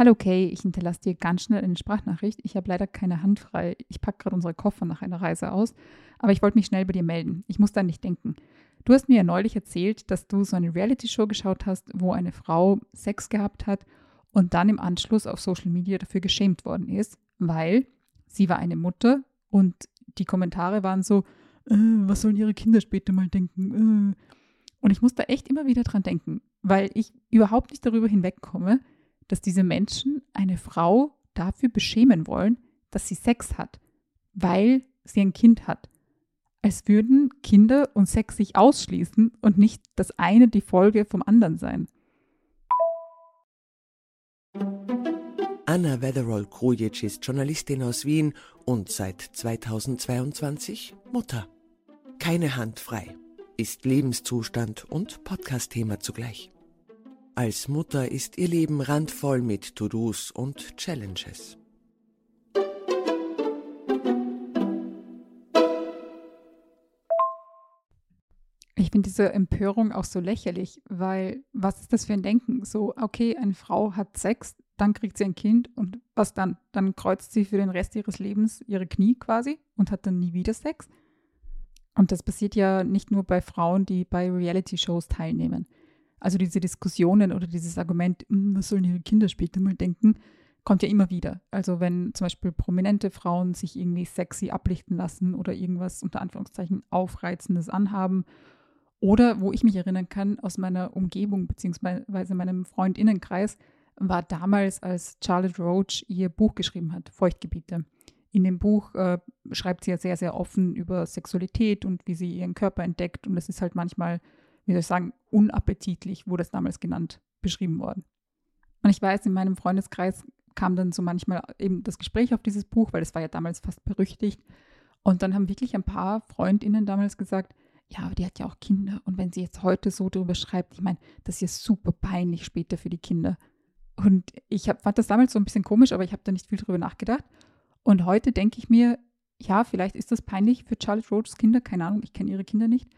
Hallo Kay, ich hinterlasse dir ganz schnell eine Sprachnachricht. Ich habe leider keine Hand frei. Ich packe gerade unsere Koffer nach einer Reise aus, aber ich wollte mich schnell bei dir melden. Ich muss da nicht denken. Du hast mir ja neulich erzählt, dass du so eine Reality-Show geschaut hast, wo eine Frau Sex gehabt hat und dann im Anschluss auf Social Media dafür geschämt worden ist, weil sie war eine Mutter und die Kommentare waren so, äh, was sollen ihre Kinder später mal denken? Äh. Und ich muss da echt immer wieder dran denken, weil ich überhaupt nicht darüber hinwegkomme, dass diese Menschen eine Frau dafür beschämen wollen, dass sie Sex hat, weil sie ein Kind hat. Als würden Kinder und Sex sich ausschließen und nicht das eine die Folge vom anderen sein. Anna Wetherall-Krujic ist Journalistin aus Wien und seit 2022 Mutter. Keine Hand frei, ist Lebenszustand und Podcast-Thema zugleich. Als Mutter ist ihr Leben randvoll mit To-Dos und Challenges. Ich finde diese Empörung auch so lächerlich, weil was ist das für ein Denken? So, okay, eine Frau hat Sex, dann kriegt sie ein Kind und was dann? Dann kreuzt sie für den Rest ihres Lebens ihre Knie quasi und hat dann nie wieder Sex. Und das passiert ja nicht nur bei Frauen, die bei Reality-Shows teilnehmen. Also diese Diskussionen oder dieses Argument, hm, was sollen ihre Kinder später mal denken, kommt ja immer wieder. Also wenn zum Beispiel prominente Frauen sich irgendwie sexy ablichten lassen oder irgendwas unter Anführungszeichen Aufreizendes anhaben. Oder wo ich mich erinnern kann aus meiner Umgebung beziehungsweise meinem Freundinnenkreis, war damals, als Charlotte Roach ihr Buch geschrieben hat, Feuchtgebiete. In dem Buch äh, schreibt sie ja sehr, sehr offen über Sexualität und wie sie ihren Körper entdeckt. Und es ist halt manchmal, wie soll ich sagen, unappetitlich, wurde es damals genannt, beschrieben worden. Und ich weiß, in meinem Freundeskreis kam dann so manchmal eben das Gespräch auf dieses Buch, weil es war ja damals fast berüchtigt. Und dann haben wirklich ein paar Freundinnen damals gesagt, ja, aber die hat ja auch Kinder. Und wenn sie jetzt heute so darüber schreibt, ich meine, das ist ja super peinlich später für die Kinder. Und ich hab, fand das damals so ein bisschen komisch, aber ich habe da nicht viel drüber nachgedacht. Und heute denke ich mir, ja, vielleicht ist das peinlich für Charlotte Roaches Kinder, keine Ahnung, ich kenne ihre Kinder nicht.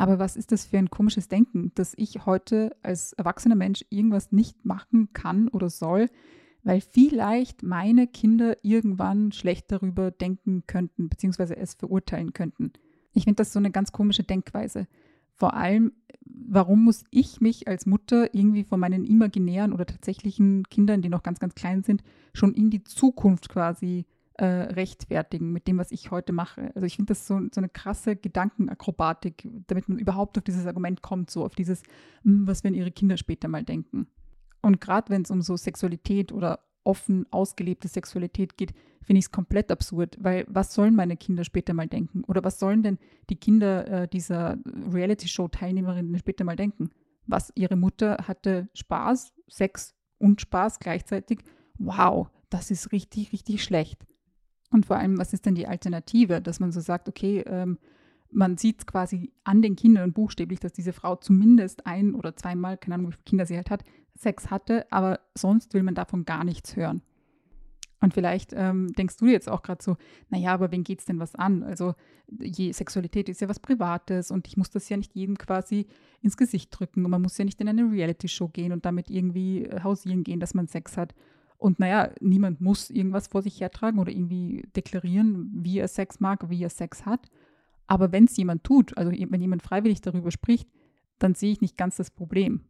Aber was ist das für ein komisches Denken, dass ich heute als erwachsener Mensch irgendwas nicht machen kann oder soll, weil vielleicht meine Kinder irgendwann schlecht darüber denken könnten, beziehungsweise es verurteilen könnten. Ich finde das so eine ganz komische Denkweise. Vor allem, warum muss ich mich als Mutter irgendwie von meinen imaginären oder tatsächlichen Kindern, die noch ganz, ganz klein sind, schon in die Zukunft quasi äh, rechtfertigen mit dem, was ich heute mache? Also ich finde das so, so eine krasse Gedankenakrobatik, damit man überhaupt auf dieses Argument kommt, so auf dieses, hm, was werden ihre Kinder später mal denken. Und gerade wenn es um so Sexualität oder offen ausgelebte Sexualität geht, finde ich es komplett absurd, weil was sollen meine Kinder später mal denken? Oder was sollen denn die Kinder äh, dieser Reality-Show-Teilnehmerinnen später mal denken? Was ihre Mutter hatte Spaß, Sex und Spaß gleichzeitig. Wow, das ist richtig, richtig schlecht. Und vor allem, was ist denn die Alternative, dass man so sagt, okay, ähm, man sieht quasi an den Kindern buchstäblich, dass diese Frau zumindest ein oder zweimal, keine Ahnung, wie viele Kinder sie halt hat, Sex hatte, aber sonst will man davon gar nichts hören. Und vielleicht ähm, denkst du jetzt auch gerade so, naja, aber wen geht es denn was an? Also je, Sexualität ist ja was Privates und ich muss das ja nicht jedem quasi ins Gesicht drücken und man muss ja nicht in eine Reality-Show gehen und damit irgendwie äh, hausieren gehen, dass man Sex hat. Und naja, niemand muss irgendwas vor sich hertragen oder irgendwie deklarieren, wie er Sex mag, wie er Sex hat. Aber wenn es jemand tut, also wenn jemand freiwillig darüber spricht, dann sehe ich nicht ganz das Problem.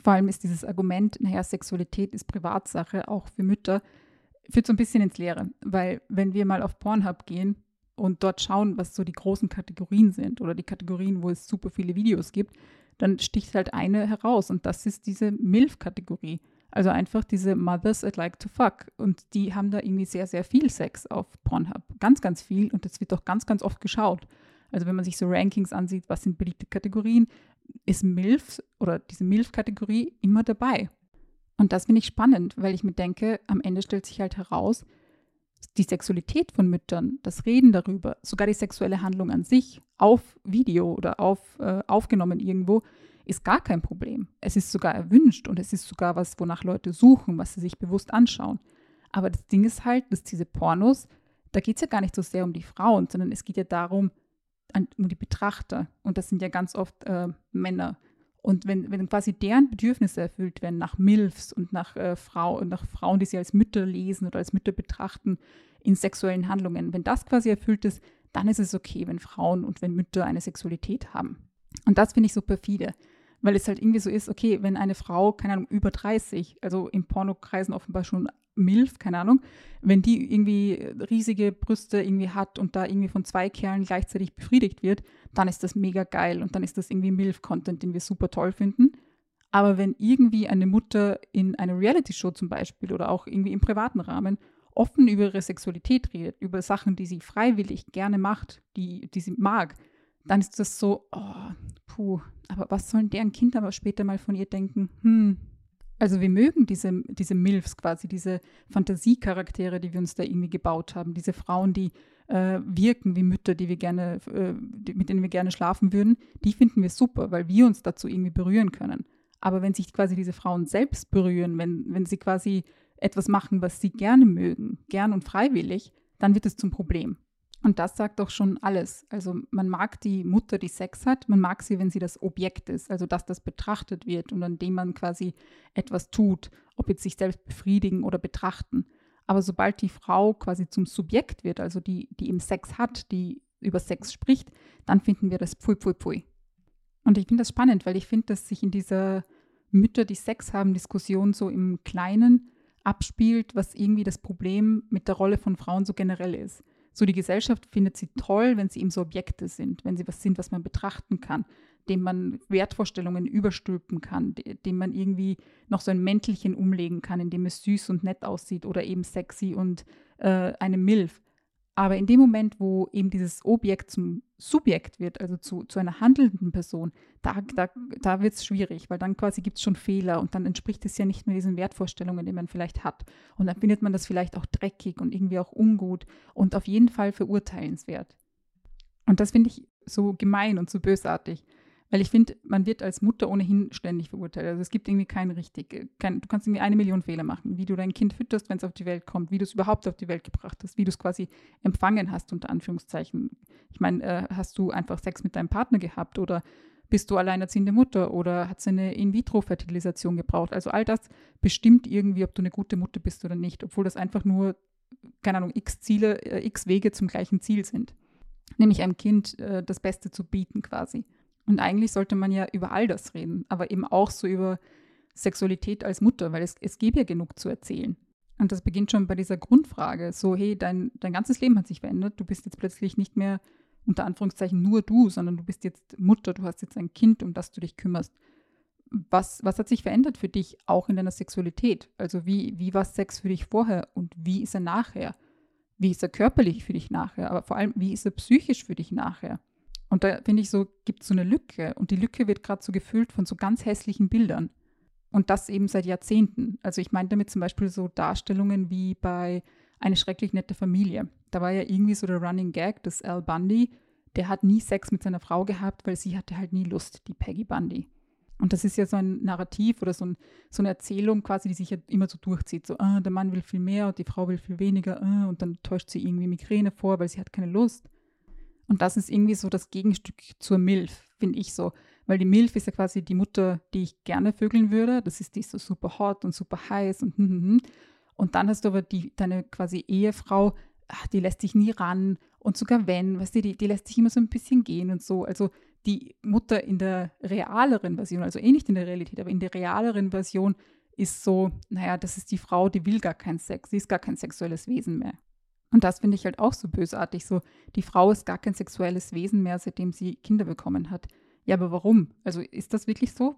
Vor allem ist dieses Argument, naja, Sexualität ist Privatsache, auch für Mütter, führt so ein bisschen ins Leere. Weil wenn wir mal auf Pornhub gehen und dort schauen, was so die großen Kategorien sind oder die Kategorien, wo es super viele Videos gibt, dann sticht halt eine heraus und das ist diese MILF-Kategorie. Also einfach diese Mothers that like to fuck. Und die haben da irgendwie sehr, sehr viel Sex auf Pornhub. Ganz, ganz viel und das wird auch ganz, ganz oft geschaut. Also wenn man sich so Rankings ansieht, was sind beliebte Kategorien, ist MILF oder diese MILF-Kategorie immer dabei. Und das finde ich spannend, weil ich mir denke, am Ende stellt sich halt heraus, die Sexualität von Müttern, das Reden darüber, sogar die sexuelle Handlung an sich auf Video oder auf, äh, aufgenommen irgendwo, ist gar kein Problem. Es ist sogar erwünscht und es ist sogar was, wonach Leute suchen, was sie sich bewusst anschauen. Aber das Ding ist halt, dass diese Pornos, da geht es ja gar nicht so sehr um die Frauen, sondern es geht ja darum, um die Betrachter. Und das sind ja ganz oft äh, Männer. Und wenn, wenn quasi deren Bedürfnisse erfüllt werden nach MILFs und nach, äh, Frau, nach Frauen, die sie als Mütter lesen oder als Mütter betrachten in sexuellen Handlungen, wenn das quasi erfüllt ist, dann ist es okay, wenn Frauen und wenn Mütter eine Sexualität haben. Und das finde ich so perfide, weil es halt irgendwie so ist, okay, wenn eine Frau, keine Ahnung, über 30, also in Pornokreisen offenbar schon MILF, keine Ahnung, wenn die irgendwie riesige Brüste irgendwie hat und da irgendwie von zwei Kerlen gleichzeitig befriedigt wird, dann ist das mega geil und dann ist das irgendwie MILF-Content, den wir super toll finden. Aber wenn irgendwie eine Mutter in einer Reality-Show zum Beispiel oder auch irgendwie im privaten Rahmen offen über ihre Sexualität redet, über Sachen, die sie freiwillig gerne macht, die, die sie mag, dann ist das so, oh, puh, aber was sollen deren Kinder aber später mal von ihr denken? Hm, also wir mögen diese, diese MILFs quasi, diese Fantasiecharaktere, die wir uns da irgendwie gebaut haben, diese Frauen, die äh, wirken wie Mütter, die wir gerne, äh, die, mit denen wir gerne schlafen würden, die finden wir super, weil wir uns dazu irgendwie berühren können. Aber wenn sich quasi diese Frauen selbst berühren, wenn, wenn sie quasi etwas machen, was sie gerne mögen, gern und freiwillig, dann wird es zum Problem. Und das sagt doch schon alles. Also man mag die Mutter, die Sex hat, man mag sie, wenn sie das Objekt ist, also dass das betrachtet wird und an dem man quasi etwas tut, ob jetzt sich selbst befriedigen oder betrachten. Aber sobald die Frau quasi zum Subjekt wird, also die, die im Sex hat, die über Sex spricht, dann finden wir das Pui Pui Pui. Und ich finde das spannend, weil ich finde, dass sich in dieser Mütter, die Sex haben, Diskussion so im Kleinen abspielt, was irgendwie das Problem mit der Rolle von Frauen so generell ist. So die Gesellschaft findet sie toll, wenn sie eben so Objekte sind, wenn sie was sind, was man betrachten kann, dem man Wertvorstellungen überstülpen kann, dem man irgendwie noch so ein Mäntelchen umlegen kann, in dem es süß und nett aussieht oder eben sexy und äh, eine Milf. Aber in dem Moment, wo eben dieses Objekt zum Subjekt wird, also zu, zu einer handelnden Person, da, da, da wird es schwierig, weil dann quasi gibt es schon Fehler und dann entspricht es ja nicht mehr diesen Wertvorstellungen, die man vielleicht hat. Und dann findet man das vielleicht auch dreckig und irgendwie auch ungut und auf jeden Fall verurteilenswert. Und das finde ich so gemein und so bösartig. Weil ich finde, man wird als Mutter ohnehin ständig verurteilt. Also es gibt irgendwie kein richtig, äh, kein, du kannst irgendwie eine Million Fehler machen, wie du dein Kind fütterst, wenn es auf die Welt kommt, wie du es überhaupt auf die Welt gebracht hast, wie du es quasi empfangen hast, unter Anführungszeichen. Ich meine, äh, hast du einfach Sex mit deinem Partner gehabt oder bist du alleinerziehende Mutter oder hat es eine In-vitro-Fertilisation gebraucht? Also all das bestimmt irgendwie, ob du eine gute Mutter bist oder nicht, obwohl das einfach nur, keine Ahnung, x Ziele, äh, x Wege zum gleichen Ziel sind. Nämlich einem Kind äh, das Beste zu bieten quasi. Und eigentlich sollte man ja über all das reden, aber eben auch so über Sexualität als Mutter, weil es, es gäbe ja genug zu erzählen. Und das beginnt schon bei dieser Grundfrage, so hey, dein, dein ganzes Leben hat sich verändert, du bist jetzt plötzlich nicht mehr unter Anführungszeichen nur du, sondern du bist jetzt Mutter, du hast jetzt ein Kind, um das du dich kümmerst. Was, was hat sich verändert für dich auch in deiner Sexualität? Also wie, wie war Sex für dich vorher und wie ist er nachher? Wie ist er körperlich für dich nachher? Aber vor allem, wie ist er psychisch für dich nachher? Und da finde ich so, gibt es so eine Lücke. Und die Lücke wird gerade so gefüllt von so ganz hässlichen Bildern. Und das eben seit Jahrzehnten. Also ich meine damit zum Beispiel so Darstellungen wie bei Eine schrecklich nette Familie. Da war ja irgendwie so der Running Gag, dass Al Bundy, der hat nie Sex mit seiner Frau gehabt, weil sie hatte halt nie Lust, die Peggy Bundy. Und das ist ja so ein Narrativ oder so, ein, so eine Erzählung quasi, die sich ja immer so durchzieht. So, ah, der Mann will viel mehr und die Frau will viel weniger. Ah, und dann täuscht sie irgendwie Migräne vor, weil sie hat keine Lust. Und das ist irgendwie so das Gegenstück zur Milf, finde ich so. Weil die Milf ist ja quasi die Mutter, die ich gerne vögeln würde. Das ist die so super hot und super heiß und hm, hm, hm. Und dann hast du aber die, deine quasi Ehefrau, ach, die lässt dich nie ran. Und sogar wenn, weißt du, die, die lässt dich immer so ein bisschen gehen und so. Also die Mutter in der realeren Version, also eh nicht in der Realität, aber in der realeren Version ist so, naja, das ist die Frau, die will gar keinen Sex, sie ist gar kein sexuelles Wesen mehr. Und das finde ich halt auch so bösartig. So, die Frau ist gar kein sexuelles Wesen mehr, seitdem sie Kinder bekommen hat. Ja, aber warum? Also ist das wirklich so?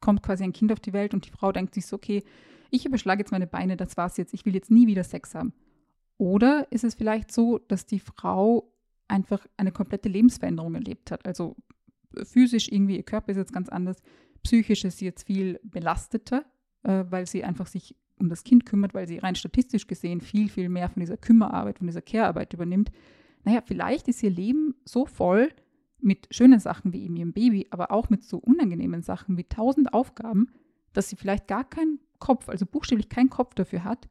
Kommt quasi ein Kind auf die Welt und die Frau denkt sich so, okay, ich überschlage jetzt meine Beine, das war's jetzt, ich will jetzt nie wieder Sex haben. Oder ist es vielleicht so, dass die Frau einfach eine komplette Lebensveränderung erlebt hat? Also physisch irgendwie, ihr Körper ist jetzt ganz anders, psychisch ist sie jetzt viel belasteter, äh, weil sie einfach sich um das Kind kümmert, weil sie rein statistisch gesehen viel, viel mehr von dieser Kümmerarbeit, von dieser Care-Arbeit übernimmt, naja, vielleicht ist ihr Leben so voll mit schönen Sachen wie eben ihrem Baby, aber auch mit so unangenehmen Sachen wie tausend Aufgaben, dass sie vielleicht gar keinen Kopf, also buchstäblich keinen Kopf dafür hat,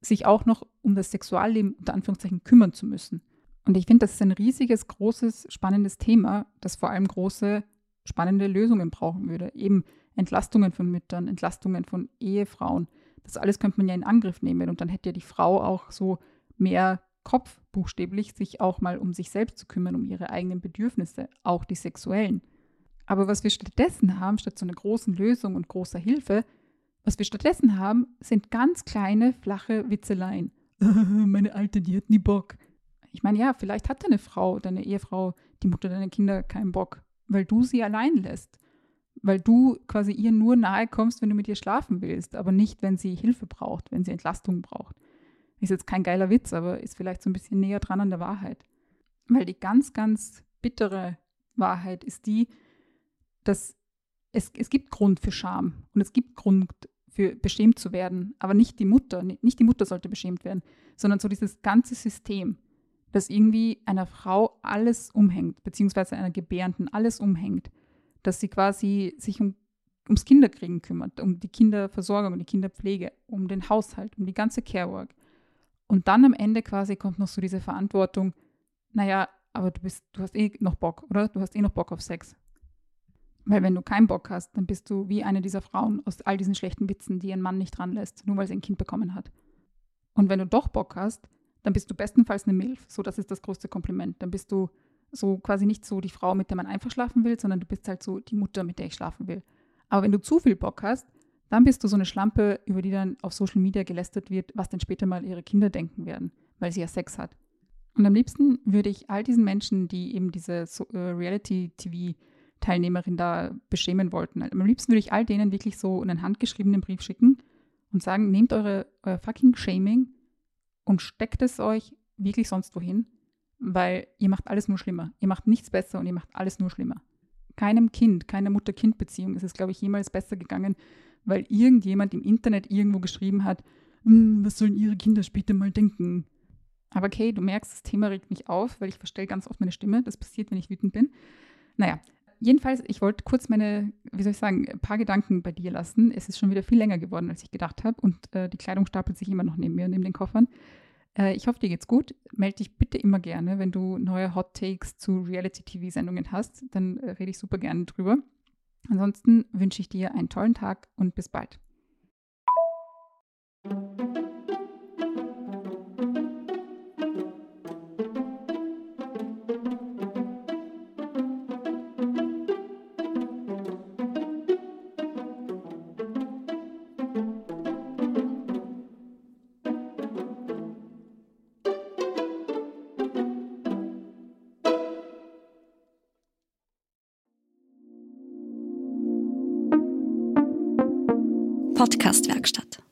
sich auch noch um das Sexualleben unter Anführungszeichen kümmern zu müssen. Und ich finde, das ist ein riesiges, großes, spannendes Thema, das vor allem große spannende Lösungen brauchen würde. Eben Entlastungen von Müttern, Entlastungen von Ehefrauen. Das alles könnte man ja in Angriff nehmen und dann hätte ja die Frau auch so mehr Kopf buchstäblich, sich auch mal um sich selbst zu kümmern, um ihre eigenen Bedürfnisse, auch die sexuellen. Aber was wir stattdessen haben, statt so einer großen Lösung und großer Hilfe, was wir stattdessen haben, sind ganz kleine, flache Witzeleien. Meine Alte, die hat nie Bock. Ich meine, ja, vielleicht hat deine Frau, deine Ehefrau, die Mutter deiner Kinder keinen Bock, weil du sie allein lässt. Weil du quasi ihr nur nahe kommst, wenn du mit ihr schlafen willst, aber nicht, wenn sie Hilfe braucht, wenn sie Entlastung braucht. Ist jetzt kein geiler Witz, aber ist vielleicht so ein bisschen näher dran an der Wahrheit. Weil die ganz, ganz bittere Wahrheit ist die, dass es, es gibt Grund für Scham und es gibt Grund für beschämt zu werden, aber nicht die Mutter, nicht die Mutter sollte beschämt werden, sondern so dieses ganze System, das irgendwie einer Frau alles umhängt, beziehungsweise einer Gebärenden alles umhängt, dass sie quasi sich um, ums Kinderkriegen kümmert, um die Kinderversorgung, um die Kinderpflege, um den Haushalt, um die ganze Carework. Und dann am Ende quasi kommt noch so diese Verantwortung, naja, aber du bist, du hast eh noch Bock, oder? Du hast eh noch Bock auf Sex. Weil wenn du keinen Bock hast, dann bist du wie eine dieser Frauen aus all diesen schlechten Witzen, die ihren Mann nicht dran lässt, nur weil sie ein Kind bekommen hat. Und wenn du doch Bock hast, dann bist du bestenfalls eine Milf. So, das ist das größte Kompliment. Dann bist du so quasi nicht so die Frau, mit der man einfach schlafen will, sondern du bist halt so die Mutter, mit der ich schlafen will. Aber wenn du zu viel Bock hast, dann bist du so eine Schlampe, über die dann auf Social Media gelästert wird, was dann später mal ihre Kinder denken werden, weil sie ja Sex hat. Und am liebsten würde ich all diesen Menschen, die eben diese so, äh, Reality-TV Teilnehmerin da beschämen wollten. Am liebsten würde ich all denen wirklich so einen handgeschriebenen Brief schicken und sagen, nehmt eure, euer fucking Shaming und steckt es euch wirklich sonst wohin, weil ihr macht alles nur schlimmer. Ihr macht nichts besser und ihr macht alles nur schlimmer. Keinem Kind, keiner Mutter-Kind-Beziehung ist es, glaube ich, jemals besser gegangen, weil irgendjemand im Internet irgendwo geschrieben hat, hm, was sollen ihre Kinder später mal denken? Aber okay, du merkst, das Thema regt mich auf, weil ich verstelle ganz oft meine Stimme. Das passiert, wenn ich wütend bin. Naja, jedenfalls, ich wollte kurz meine, wie soll ich sagen, ein paar Gedanken bei dir lassen. Es ist schon wieder viel länger geworden, als ich gedacht habe und äh, die Kleidung stapelt sich immer noch neben mir, neben den Koffern. Äh, ich hoffe, dir geht's gut. Melde dich bitte immer gerne, wenn du neue Hot Takes zu Reality-TV-Sendungen hast. Dann äh, rede ich super gerne drüber. Ansonsten wünsche ich dir einen tollen Tag und bis bald. Podcastwerkstatt.